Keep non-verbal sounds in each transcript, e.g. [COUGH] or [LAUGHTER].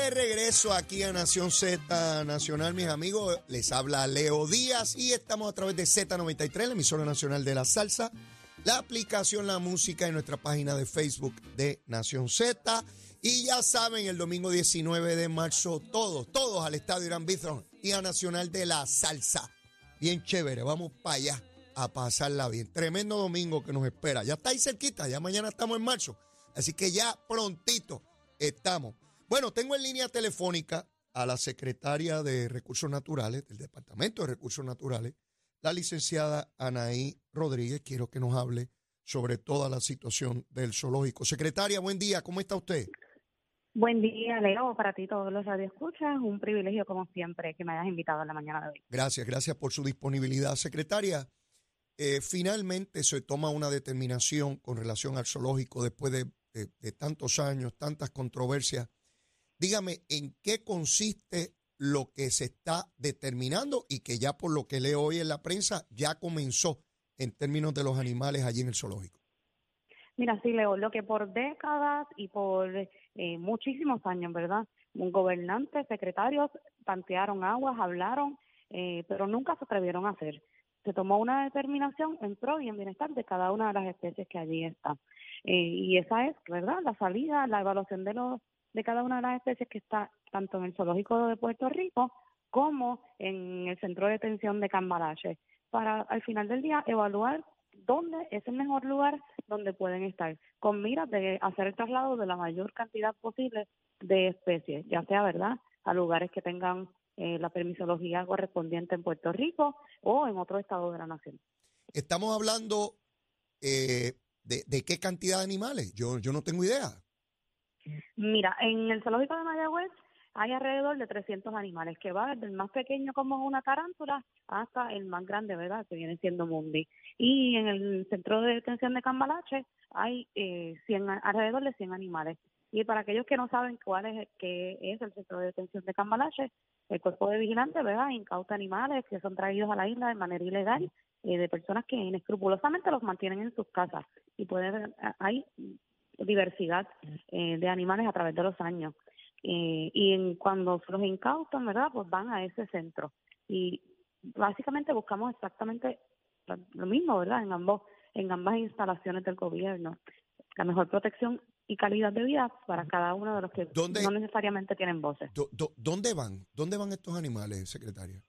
de regreso aquí a Nación Z Nacional, mis amigos. Les habla Leo Díaz y estamos a través de Z93, la emisora nacional de la salsa, la aplicación La Música en nuestra página de Facebook de Nación Z. Y ya saben, el domingo 19 de marzo, todos, todos al Estadio Irán Bithorn y a Nacional de la Salsa. Bien chévere, vamos para allá a pasarla bien. Tremendo domingo que nos espera. Ya está ahí cerquita, ya mañana estamos en marzo. Así que ya prontito estamos. Bueno, tengo en línea telefónica a la secretaria de Recursos Naturales, del Departamento de Recursos Naturales, la licenciada Anaí Rodríguez. Quiero que nos hable sobre toda la situación del zoológico. Secretaria, buen día, ¿cómo está usted? Buen día, Leo, para ti todos los radioescuchas. Un privilegio, como siempre, que me hayas invitado en la mañana de hoy. Gracias, gracias por su disponibilidad. Secretaria, eh, finalmente se toma una determinación con relación al zoológico después de, de- de tantos años, tantas controversias. Dígame, ¿en qué consiste lo que se está determinando y que ya por lo que leo hoy en la prensa ya comenzó en términos de los animales allí en el zoológico? Mira, sí, Leo, lo que por décadas y por eh, muchísimos años, ¿verdad? Gobernantes, secretarios tantearon aguas, hablaron, eh, pero nunca se atrevieron a hacer. Se tomó una determinación en pro y en bienestar de cada una de las especies que allí están. Eh, y esa es, ¿verdad? La salida, la evaluación de los de cada una de las especies que está tanto en el zoológico de Puerto Rico como en el centro de detención de Cambalache, para al final del día evaluar dónde es el mejor lugar donde pueden estar, con miras de hacer el traslado de la mayor cantidad posible de especies, ya sea, ¿verdad?, a lugares que tengan eh, la permisología correspondiente en Puerto Rico o en otro estado de la nación. Estamos hablando eh, de, de qué cantidad de animales. Yo, yo no tengo idea. Mira, en el zoológico de Mayagüez hay alrededor de 300 animales, que va desde el más pequeño como una tarántula hasta el más grande, ¿verdad?, que viene siendo Mundi. Y en el centro de detención de Cambalache hay eh, 100, a- alrededor de 100 animales. Y para aquellos que no saben cuál es, qué es el centro de detención de Cambalache, el cuerpo de vigilantes, ¿verdad?, incauta animales que son traídos a la isla de manera ilegal eh, de personas que inescrupulosamente los mantienen en sus casas. Y puede ver, hay diversidad eh, de animales a través de los años. Eh, y en, cuando los incautan, ¿verdad? Pues van a ese centro. Y básicamente buscamos exactamente lo- lo mismo, ¿verdad? En ambos en ambas instalaciones del gobierno. La mejor protección y calidad de vida para cada uno de los que ¿Dónde- no necesariamente tienen voces. Do- do- ¿Dónde van? ¿Dónde van estos animales, secretaria?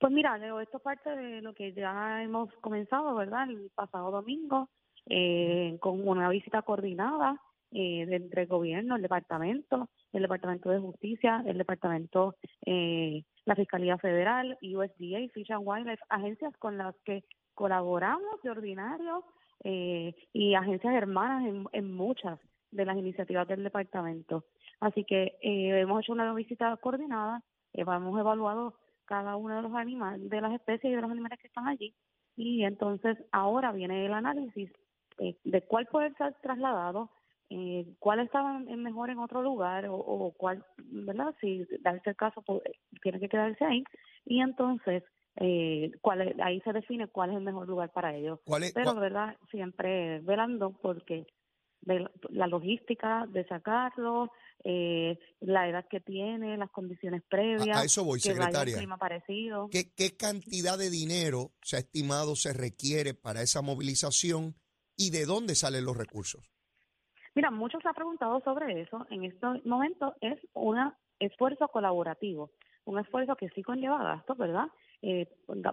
Pues mira, Leo, esto es parte de lo que ya hemos comenzado, ¿verdad? El pasado domingo, eh, con una visita coordinada eh, entre el gobierno, el departamento, el departamento de justicia, el departamento, eh, la Fiscalía Federal, USDA, Fish and Wildlife, agencias con las que colaboramos de ordinario eh, y agencias hermanas en, en muchas de las iniciativas del departamento. Así que eh, hemos hecho una visita coordinada, eh, hemos evaluado cada uno de los animales, de las especies y de los animales que están allí. Y entonces ahora viene el análisis eh, de cuál puede ser trasladado, eh, cuál estaba mejor en otro lugar o, o cuál, ¿verdad? Si darse el caso, pues, tiene que quedarse ahí. Y entonces eh, cuál ahí se define cuál es el mejor lugar para ellos. ¿Cuál es, Pero, ¿verdad? Siempre velando porque la- logística de sacarlo, eh, la edad que tiene, las condiciones previas a, a eso voy, que un secretaria. clima parecido. ¿Qué, ¿Qué cantidad de dinero se ha estimado se requiere para esa movilización y de dónde salen los recursos? Mira, muchos se han preguntado sobre eso. En este momento es un esfuerzo colaborativo, un esfuerzo que sí conlleva gastos, ¿verdad? Eh,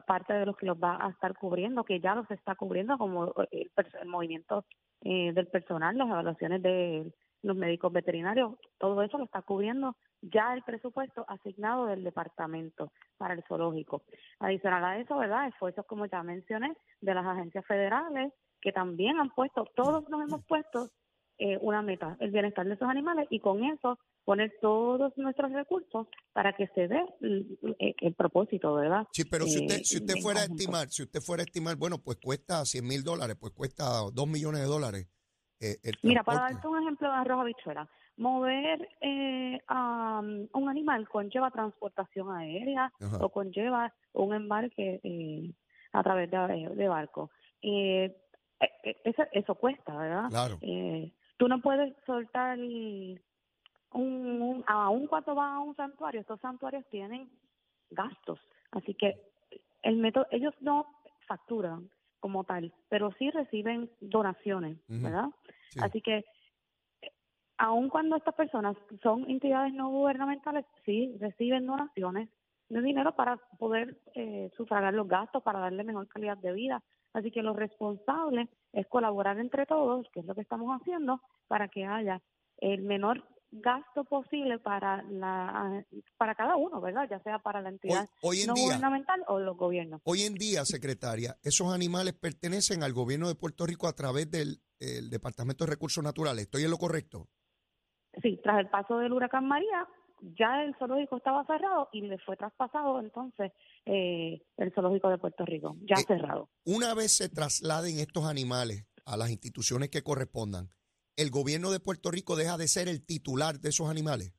parte de los que los va a estar cubriendo, que ya los está cubriendo, como el, pers- el movimiento eh, del personal, las evaluaciones de los médicos veterinarios, todo eso lo está cubriendo ya el presupuesto asignado del departamento para el zoológico. Adicional a eso, ¿verdad? Esfuerzos, como ya mencioné, de las agencias federales, que también han puesto, todos nos hemos puesto eh, una meta, el bienestar de esos animales, y con eso poner todos nuestros recursos para que se dé el, el- el propósito, ¿verdad? Sí, pero si usted, Eh, si usted fuera a estimar, si usted fuera a estimar, bueno, pues cuesta 100 mil dólares, pues cuesta 2 millones de dólares. eh, el Mira, para darte un ejemplo de arroz habichuela, mover eh, a um, un animal conlleva transportación aérea Ajá. o conlleva un embarque eh, a través de, de barco. Eh, eh, eh, eso, eso cuesta, ¿verdad? Claro. Eh, tú no puedes soltar un, un, aún cuando van a un santuario, estos santuarios tienen gastos. Así que el método, ellos no facturan como tal, pero sí reciben donaciones, ¿verdad? Así que aun cuando estas personas son entidades no gubernamentales, sí reciben donaciones de dinero para poder eh, sufragar los gastos, para darle mejor calidad de vida. Así que lo responsable es colaborar entre todos, que es lo que estamos haciendo, para que haya el menor gasto posible para la para cada uno, ¿verdad? Ya sea para la entidad no gubernamental o los gobiernos. Hoy en día, secretaria, esos animales pertenecen al gobierno de Puerto Rico a través del Departamento de Recursos Naturales. ¿Estoy en lo correcto? Sí, tras el paso del huracán María, ya el zoológico estaba cerrado y le fue traspasado entonces eh, el zoológico de Puerto Rico, ya eh, cerrado. Una vez se trasladen estos animales a las instituciones que correspondan, ¿el gobierno de Puerto Rico deja de ser el titular de esos animales?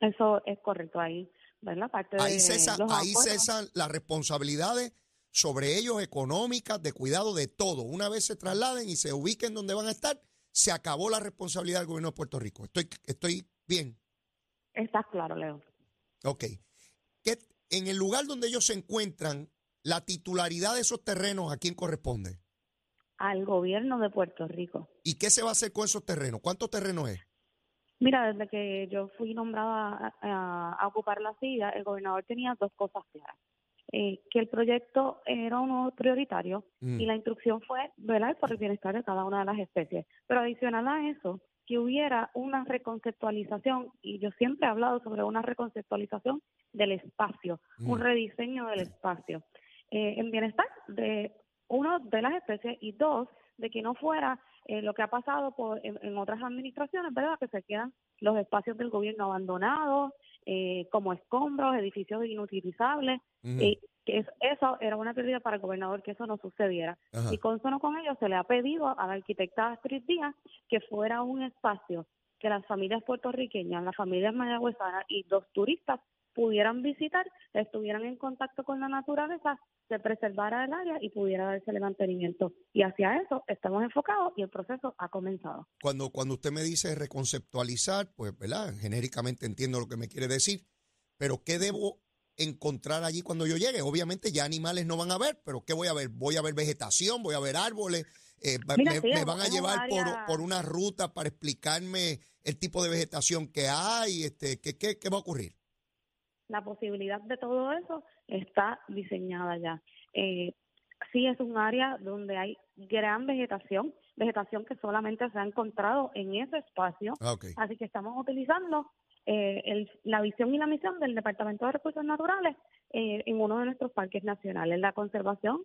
Eso es correcto, ahí, ¿verdad? Parte ahí, cesan, ahí cesan las responsabilidades sobre ellos económicas, de cuidado de todo. Una vez se trasladen y se ubiquen donde van a estar, se acabó la responsabilidad del gobierno de Puerto Rico. Estoy, estoy bien. Está claro, Leo. Ok. ¿Qué, en el lugar donde ellos se encuentran, la titularidad de esos terrenos, ¿a quién corresponde? Al gobierno de Puerto Rico. ¿Y qué se va a hacer con esos terrenos? ¿Cuántos terrenos es? Mira, desde que yo fui nombrada a ocupar la silla, el gobernador tenía dos cosas claras. Eh, que el proyecto era uno prioritario mm. y la instrucción fue velar por el bienestar de cada una de las especies. Pero adicional a eso, que hubiera una reconceptualización, y yo siempre he hablado sobre una reconceptualización del espacio, un mm. rediseño del espacio, eh, en bienestar de uno de las especies y dos, de que no fuera eh, lo que ha pasado por, en, otras administraciones, ¿verdad? Que se quedan los espacios del gobierno abandonados, eh, como escombros, edificios inutilizables, y que eso era una prioridad para el gobernador, que eso no sucediera. Y con eso con ello se le ha pedido a la arquitecta Astrid Díaz que fuera un espacio que las familias puertorriqueñas, las familias mayagüezanas y los turistas pudieran visitar, estuvieran en contacto con la naturaleza, se preservara el área y pudiera darse el mantenimiento. Y hacia eso estamos enfocados y el proceso ha comenzado. Cuando, cuando usted me dice reconceptualizar, pues, ¿verdad? Genéricamente entiendo lo que me quiere decir, pero ¿qué debo encontrar allí cuando yo llegue? Obviamente ya animales no van a ver, pero ¿qué voy a ver? Voy a ver vegetación, voy a ver árboles, eh, me, van a llevar por, por una ruta para explicarme el tipo de vegetación que hay, este, ¿qué, qué, qué va a ocurrir? la posibilidad de todo eso está diseñada ya. Eh, sí es un área donde hay gran vegetación, vegetación que solamente se ha encontrado en ese espacio. Ah, Así que estamos utilizando eh, la visión y la misión del Departamento de Recursos Naturales eh, en uno de nuestros parques nacionales, la conservación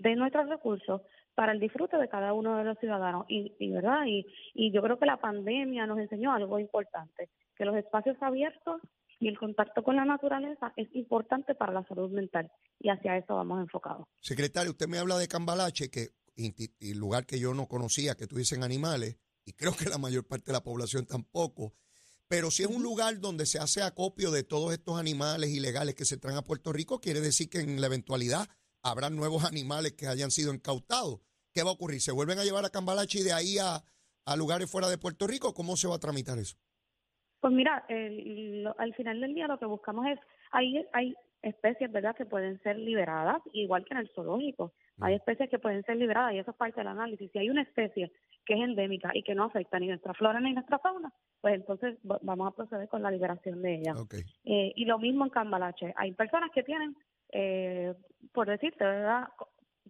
de nuestros recursos para el disfrute de cada uno de los ciudadanos. Y, y verdad y, y yo creo que la pandemia nos enseñó algo importante, que los espacios abiertos y el contacto con la naturaleza es importante para la salud mental y hacia eso vamos enfocados. Secretario, usted me habla de Cambalache, que el lugar que yo no conocía, que tuviesen animales, y creo que la mayor parte de la población tampoco, pero si es un lugar donde se hace acopio de todos estos animales ilegales que se traen a Puerto Rico, quiere decir que en la eventualidad habrá nuevos animales que hayan sido incautados. ¿Qué va a ocurrir? ¿Se vuelven a llevar a Cambalache y de ahí a, a lugares fuera de Puerto Rico? ¿Cómo se va a tramitar eso? Pues mira, al final del día lo que buscamos es, hay, hay especies, ¿verdad?, que pueden ser liberadas, igual que en el zoológico. Hay mm. especies que pueden ser liberadas y eso es parte del análisis. Si hay una especie que es endémica y que no afecta ni nuestra flora ni nuestra fauna, pues entonces vamos a proceder con la liberación de ella. Eh, y lo mismo en Cambalache. Hay personas que tienen, eh, por decirte, ¿verdad?,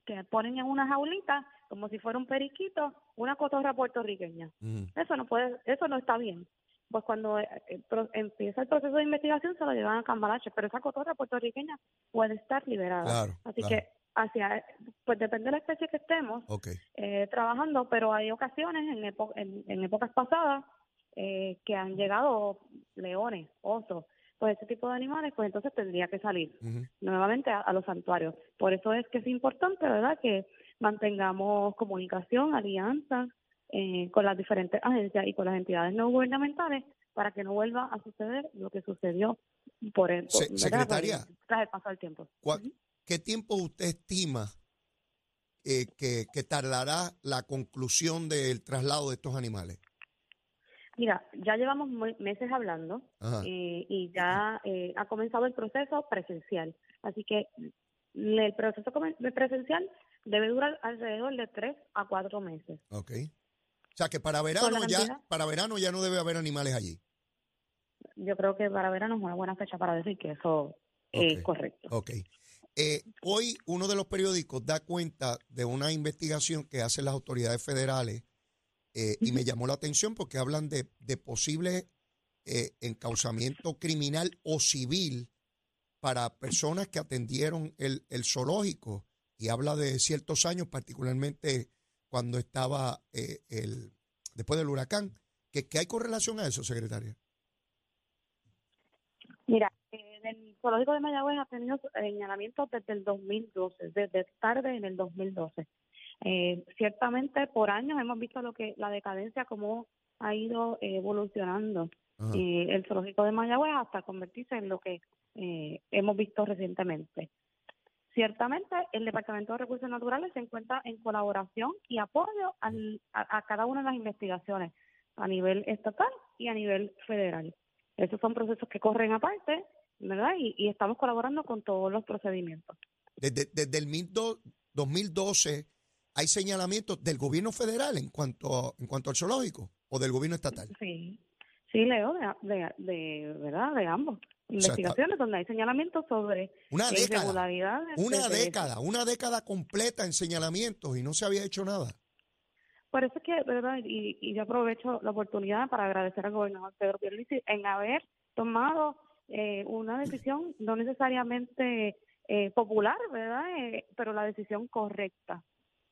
que ponen en una jaulita como si fuera un periquito, una cotorra puertorriqueña. Mm. Eso no puede, eso no está bien pues cuando eh, eh, empieza el proceso de investigación se lo llevan a Cambalache, pero esa cotorra puertorriqueña puede estar liberada. Así que hacia pues depende de la especie que estemos eh, trabajando, pero hay ocasiones en, en, épocas pasadas que han llegado leones, osos, pues ese tipo de animales, pues entonces tendría que salir nuevamente a, a, los santuarios. Por eso es que es importante, ¿verdad?, que mantengamos comunicación, alianza, eh, con las diferentes agencias y con las entidades no gubernamentales para que no vuelva a suceder lo que sucedió por el, secretaria, tras el paso del tiempo. ¿Qué tiempo usted estima eh, que, que tardará la conclusión del traslado de estos animales? Mira, ya llevamos meses hablando eh, y ya eh, ha comenzado el proceso presencial. Así que el proceso presencial debe durar alrededor de tres a cuatro meses. Ok. O sea que para verano ya, para verano ya no debe haber animales allí. Yo creo que para verano es una buena fecha para decir que eso es correcto. Ok. Eh, hoy uno de los periódicos da cuenta de una investigación que hacen las autoridades federales eh, y me llamó la atención porque hablan de, de posible eh, encausamiento criminal o civil para personas que atendieron el, el, zoológico y habla de ciertos años, particularmente cuando estaba el después del huracán. ¿Qué, ¿Qué hay con relación a eso, secretaria? Mira, el zoológico de Mayagüez ha tenido señalamientos desde el 2012, desde tarde en el 2012. Eh, ciertamente por años hemos visto lo que la decadencia cómo ha ido evolucionando eh, el zoológico de Mayagüez hasta convertirse en lo que eh, hemos visto recientemente. Ciertamente el Departamento de Recursos Naturales se encuentra en colaboración y apoyo al, a cada una de las investigaciones a nivel estatal y a nivel federal. Esos son procesos que corren aparte ¿verdad? Y, estamos colaborando con todos los procedimientos. Desde, desde el 2012 hay señalamientos del gobierno federal en cuanto, en cuanto al zoológico o del gobierno estatal. Sí, sí, Leo, de, de, ¿verdad? De ambos. Investigaciones donde hay señalamientos sobre una década, Una década, una década completa en señalamientos y no se había hecho nada. Por eso es que, ¿verdad? Y, y yo aprovecho la oportunidad para agradecer al gobernador Pedro Pierluisi en haber tomado eh, una decisión no necesariamente eh, popular, ¿verdad? Eh, pero la decisión correcta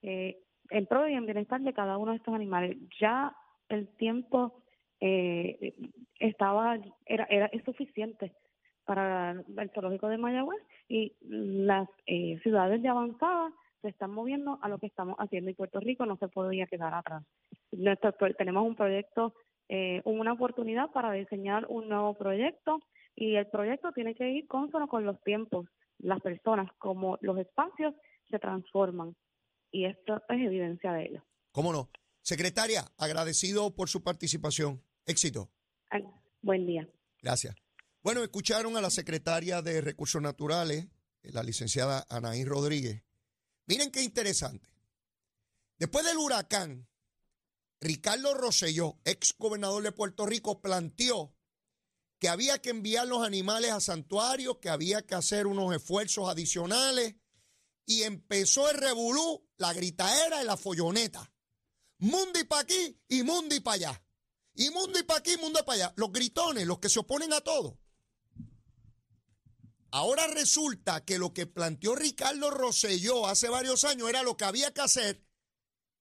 eh, en pro y en bienestar de cada uno de estos animales. Ya el tiempo eh, estaba era era suficiente para el zoológico de Mayagüez y las ciudades de avanzada se están moviendo a lo que estamos haciendo y Puerto Rico no se podía quedar atrás. Nuestro, tenemos un proyecto, una oportunidad para diseñar un nuevo proyecto y el proyecto tiene que ir consono con los tiempos, las personas, como los espacios se transforman y esto es evidencia de ello. ¿Cómo no? Secretaria, agradecido por su participación. Éxito. buen día. Gracias. Bueno, escucharon a la secretaria de Recursos Naturales, la licenciada Anaí Rodríguez. Miren qué interesante. Después del huracán, Ricardo Rosselló, ex gobernador de Puerto Rico, planteó que había que enviar los animales a santuarios, que había que hacer unos esfuerzos adicionales. Y empezó el revolú, la gritaera y la folloneta. Mundi para aquí y mundi para allá. Y mundi para aquí y mundi para allá. Los gritones, los que se oponen a todo. Ahora resulta que lo que planteó Ricardo Rosselló hace varios años era lo que había que hacer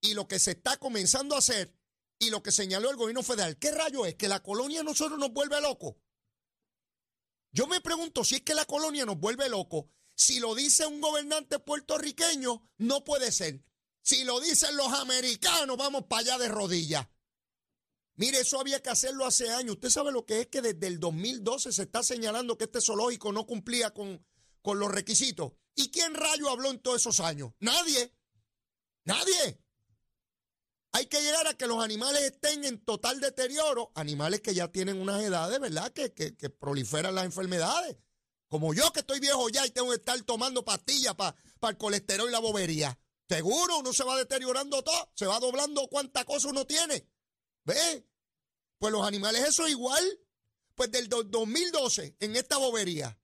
y lo que se está comenzando a hacer y lo que señaló el gobierno federal. ¿Qué rayo es? ¿Que la colonia nosotros nos vuelve locos? Yo me pregunto si es que la colonia nos vuelve locos. Si lo dice un gobernante puertorriqueño, no puede ser. Si lo dicen los americanos, vamos para allá de rodillas. Mire, eso había que hacerlo hace años. Usted sabe lo que es que desde el 2012 se está señalando que este zoológico no cumplía con, con los requisitos. ¿Y quién rayo habló en todos esos años? Nadie. Nadie. Hay que llegar a que los animales estén en total deterioro, animales que ya tienen unas edades, ¿verdad? Que, que, proliferan las enfermedades. Como yo que estoy viejo ya y tengo que estar tomando pastillas para el colesterol y la bobería. Seguro, uno se va deteriorando todo, se va doblando cuánta cosa uno tiene. ¿Ve? Pues los animales eso es igual. Pues del 2012 en esta bobería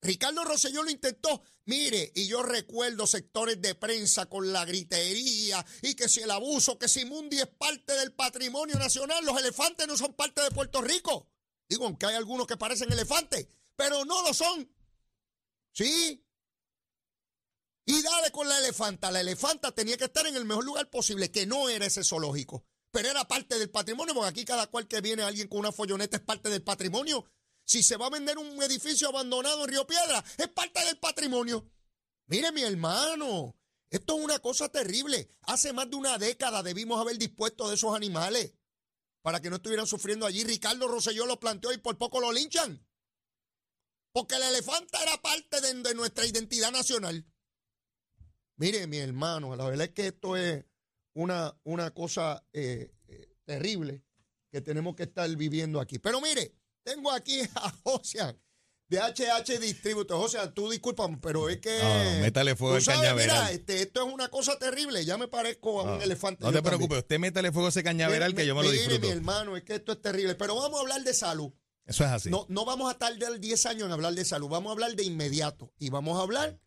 Ricardo Rosselló lo intentó. Mire, y yo recuerdo sectores de prensa con la gritería y que si el abuso, que si Mundi es parte del patrimonio nacional, los elefantes no son parte de Puerto Rico. Digo, aunque hay algunos que parecen elefantes, pero no lo son. ¿Sí? Y dale con la elefanta. La elefanta tenía que estar en el mejor lugar posible, que no era ese zoológico, pero era parte del patrimonio, porque aquí cada cual que viene alguien con una folloneta es parte del patrimonio si se va a vender un edificio abandonado en Río Piedra, es parte del patrimonio. Mire, mi hermano, esto es una cosa terrible. Hace más de una década debimos haber dispuesto de esos animales para que no estuvieran sufriendo allí. Ricardo Rosselló lo planteó y por poco lo linchan. Porque el elefante era parte de, nuestra identidad nacional. Mire, mi hermano, la verdad es que esto es una, una cosa eh, eh, terrible. que tenemos que estar viviendo aquí. Pero mire, tengo aquí [LAUGHS] a José de HH Distributor. José, tú discúlpame, pero es que. No, métale fuego tú al cañaveral. Mira, este, esto es una cosa terrible. Ya me parezco a un No, elefante. No te preocupes, usted métale fuego a ese cañaveral que yo me lo Mire, disfruto. mi hermano, es que esto es terrible. Pero vamos a hablar de salud. Eso es así. No, no vamos a tardar 10 años en hablar de salud, vamos a hablar de inmediato y vamos a hablar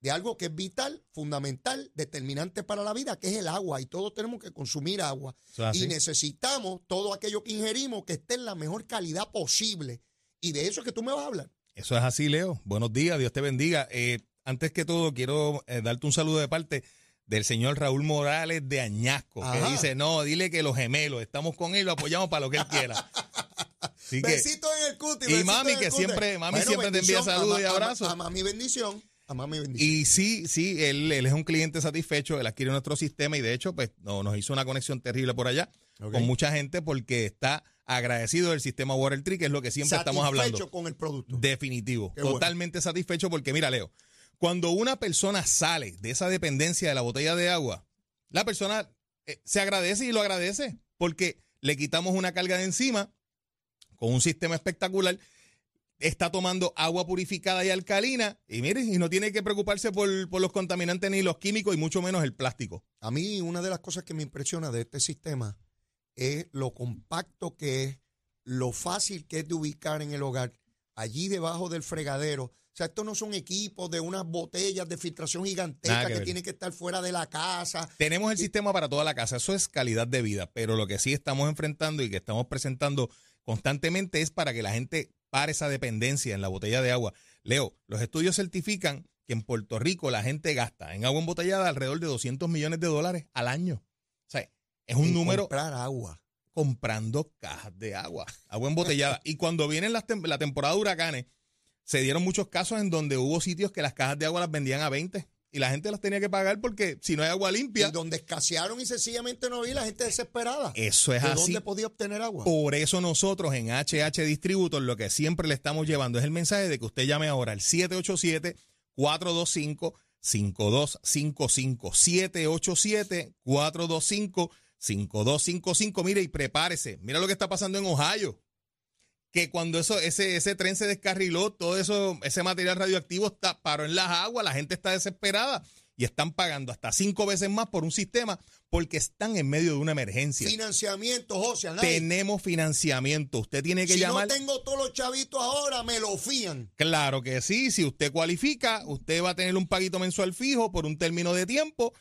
de algo que es vital, fundamental, determinante para la vida, que es el agua y todos tenemos que consumir agua y necesitamos todo aquello que ingerimos que esté en la mejor calidad posible y de eso es que tú me vas a hablar. Eso es así, Leo. Buenos días, Dios te bendiga. Eh, antes que todo, quiero eh, darte un saludo de parte del señor Raúl Morales de Añasco, Ajá. que dice, no, dile que los gemelos, estamos con él, lo apoyamos para lo que él quiera. [LAUGHS] Así que, Besito en el cuti. Y mami, que siempre- mami siempre te envía saludos y abrazos. A mami bendición, a mami bendición. y sí, sí, él, él es un cliente satisfecho, él adquiere nuestro sistema y de hecho, pues no, nos hizo una conexión terrible por allá con mucha gente porque está agradecido del sistema Water Tree, que es lo que siempre estamos hablando. Satisfecho con el producto. Definitivo. Qué bueno. Totalmente satisfecho porque, mira, Leo, cuando una persona sale de esa dependencia de la botella de agua, la persona eh, se agradece y lo agradece porque le quitamos una carga de encima con un sistema espectacular. Está tomando agua purificada y alcalina y mire, y no tiene que preocuparse por, por los contaminantes ni los químicos y mucho menos el plástico. A mí una de las cosas que me impresiona de este sistema es lo compacto que es, lo fácil que es de ubicar en el hogar, allí debajo del fregadero. O sea, estos no son equipos de unas botellas de filtración Nada gigantescas que que tienen que estar fuera de la casa. Tenemos el sistema para toda la casa, eso es calidad de vida, pero lo que sí estamos enfrentando y que estamos presentando constantemente es para que la gente pare esa dependencia en la botella de agua. Leo, los estudios certifican que en Puerto Rico la gente gasta en agua embotellada alrededor de 200 millones de dólares al año. O sea, es un en número Comprar agua. comprando cajas de agua, agua embotellada. y cuando viene la, tem- la temporada de huracanes, se dieron muchos casos en donde hubo sitios que las cajas de agua las vendían a 20 y la gente las tenía que pagar porque si no hay agua limpia, Y donde escasearon y sencillamente no vi la gente desesperada. eso es ¿De así. dónde podía obtener agua? Por eso nosotros en HH Distributor lo que siempre le estamos llevando es el mensaje de que usted llame ahora al 787-425-5255. 787-425-5255. Mire y prepárese. Mira lo que está pasando en Ohio. Que cuando eso, ese, ese tren se descarriló, todo eso, ese material radioactivo está, paró en las aguas, la gente está desesperada y están pagando hasta cinco veces más por un sistema porque están en medio de una emergencia. Financiamiento, José. Tenemos financiamiento. Usted tiene que si llamar. no tengo todos los chavitos ahora, me lo fían. Claro que sí. Si usted cualifica, usted va a tener un paguito mensual fijo por un término de tiempo.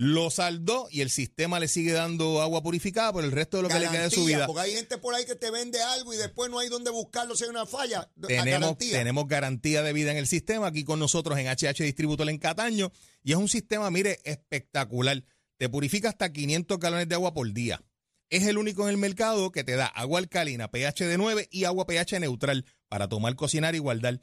Lo saldó y el sistema le sigue dando agua purificada por el resto de lo que le queda de su vida. Porque hay gente por ahí que te vende algo y después no hay donde buscarlo si hay una falla. Tenemos garantía. tenemos garantía de vida en el sistema aquí con nosotros en HH Distributor en Cataño. Y es un sistema, mire, espectacular. Te purifica hasta 500 galones de agua por día. Es el único en el mercado que te da agua alcalina, pH de 9 y agua pH neutral para tomar, cocinar y guardar.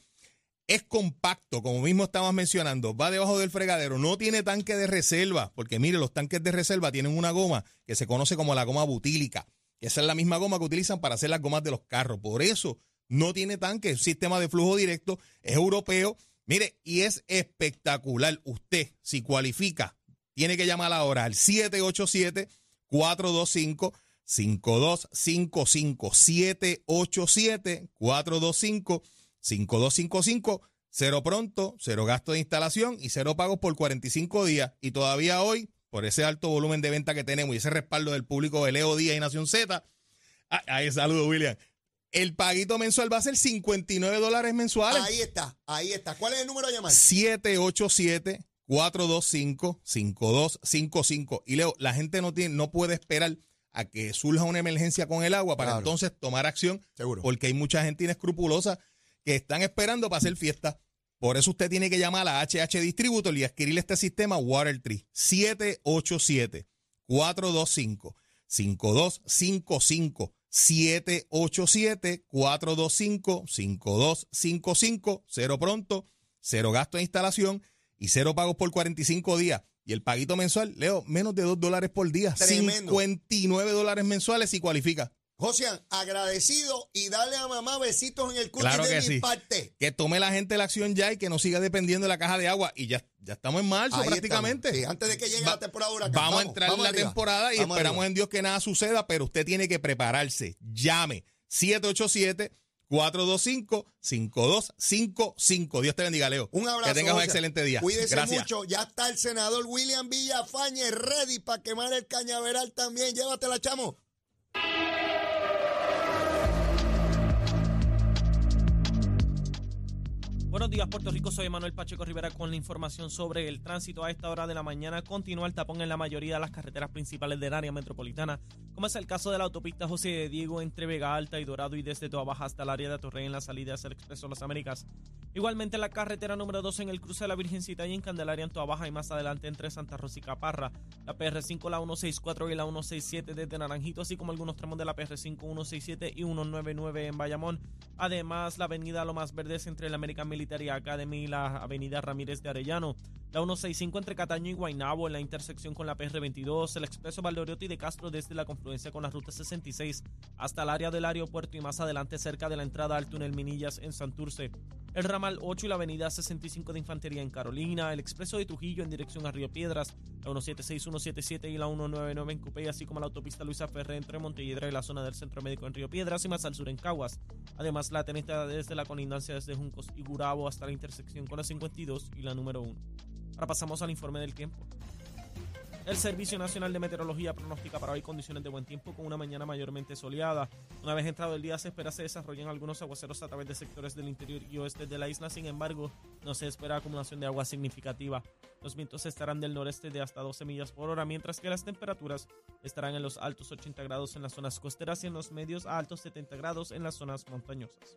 Es compacto, como mismo estabas mencionando, va debajo del fregadero, no tiene tanque de reserva, porque mire, los tanques de reserva tienen una goma que se conoce como la goma butílica, esa es la misma goma que utilizan para hacer las gomas de los carros. Por eso no tiene tanque, es un sistema de flujo directo, es europeo, mire, y es espectacular. Usted, si cualifica, tiene que llamar ahora al 787 425 5255 787 425 5255 cero pronto, cero gasto de instalación y cero pagos por 45 días. Y todavía hoy, por ese alto volumen de venta que tenemos y ese respaldo del público de Leo Díaz y Nación Z, ah, ahí saludo William, el paguito mensual va a ser 59 dólares mensuales. Ahí está, ahí está. ¿Cuál es el número a llamar? 787-425-5255. Y Leo, la gente no, tiene, no puede esperar a que surja una emergencia con el agua para Claro. entonces tomar acción, Seguro. porque hay mucha gente inescrupulosa que están esperando para hacer fiesta. Por eso usted tiene que llamar a HH Distributor y adquirir este sistema WaterTree 787 425 5255 787-425-5255. Cero pronto, cero gasto de instalación y cero pagos por 45 días. Y el paguito mensual, Leo, menos de 2 dólares por día. Tremendo. 59 dólares mensuales si cualifica. Josian, agradecido y dale a mamá besitos en el culo Claro de que mi sí. parte. Que tome la gente la acción ya y que no siga dependiendo de la caja de agua. Y ya, ya estamos en marzo Ahí prácticamente. Sí, antes de que llegue Va- la temporada huracán. Vamos, a entrar en la arriba. temporada y Vamos esperamos arriba. en Dios que nada suceda, pero usted tiene que prepararse. Llame 787-425-5255. Dios te bendiga, Leo. Un abrazo. Que tengas un excelente día. Cuídese Gracias. mucho. Ya está el senador William Villafañe ready para quemar el cañaveral también. Llévatela, chamo. Buenos días, Puerto Rico. Soy Manuel Pacheco Rivera con la información sobre el tránsito. A esta hora de la mañana continúa el tapón en la mayoría de las carreteras principales del área metropolitana, como es el caso de la autopista José de Diego entre Vega Alta y Dorado y desde Toa Baja hasta el área de Torrey en la salida hacia el Expreso Las Américas. Igualmente la carretera número 2 en el cruce de la Virgencita y en Candelaria en Toa Baja y más adelante entre Santa Rosa y Caparra. La PR5, la 164 y la 167 desde Naranjito, así como algunos tramos de la PR5, 167 y 199 en Bayamón. Además, la avenida Lomas Verdes entre la American Military Academy y la avenida Ramírez de Arellano. La 165 entre Cataño y Guaynabo en la intersección con la PR22. El expreso Valdoriotti de Castro desde la confluencia con la ruta 66 hasta el área del aeropuerto y más adelante cerca de la entrada al túnel Minillas en Santurce. El ramal 8 y la avenida 65 de Infantería en Carolina. El expreso de Trujillo en dirección a Río Piedras. La 176, 177 y la 199 en Cupey, así como la autopista Luisa Ferré entre Montelledra y la zona del Centro Médico en Río Piedras y más al sur en Caguas. Además, la tenista desde la colindancia desde Juncos y Gurabo hasta la intersección con la 52 y la número 1. Ahora pasamos al informe del tiempo. El Servicio Nacional de Meteorología pronostica para hoy condiciones de buen tiempo con una mañana mayormente soleada. Una vez entrado el día se espera se desarrollen algunos aguaceros a través de sectores del interior y oeste de la isla, sin embargo no se espera acumulación de agua significativa. Los vientos estarán del noreste de hasta 12 millas por hora, mientras que las temperaturas estarán en los altos 80 grados en las zonas costeras y en los medios a altos 70 grados en las zonas montañosas.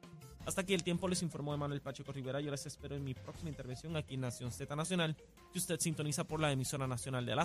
Hasta aquí el tiempo les informó Emanuel Pacheco Rivera. Yo les espero en mi próxima intervención aquí en Nación Z Nacional, que usted sintoniza por la emisora nacional de la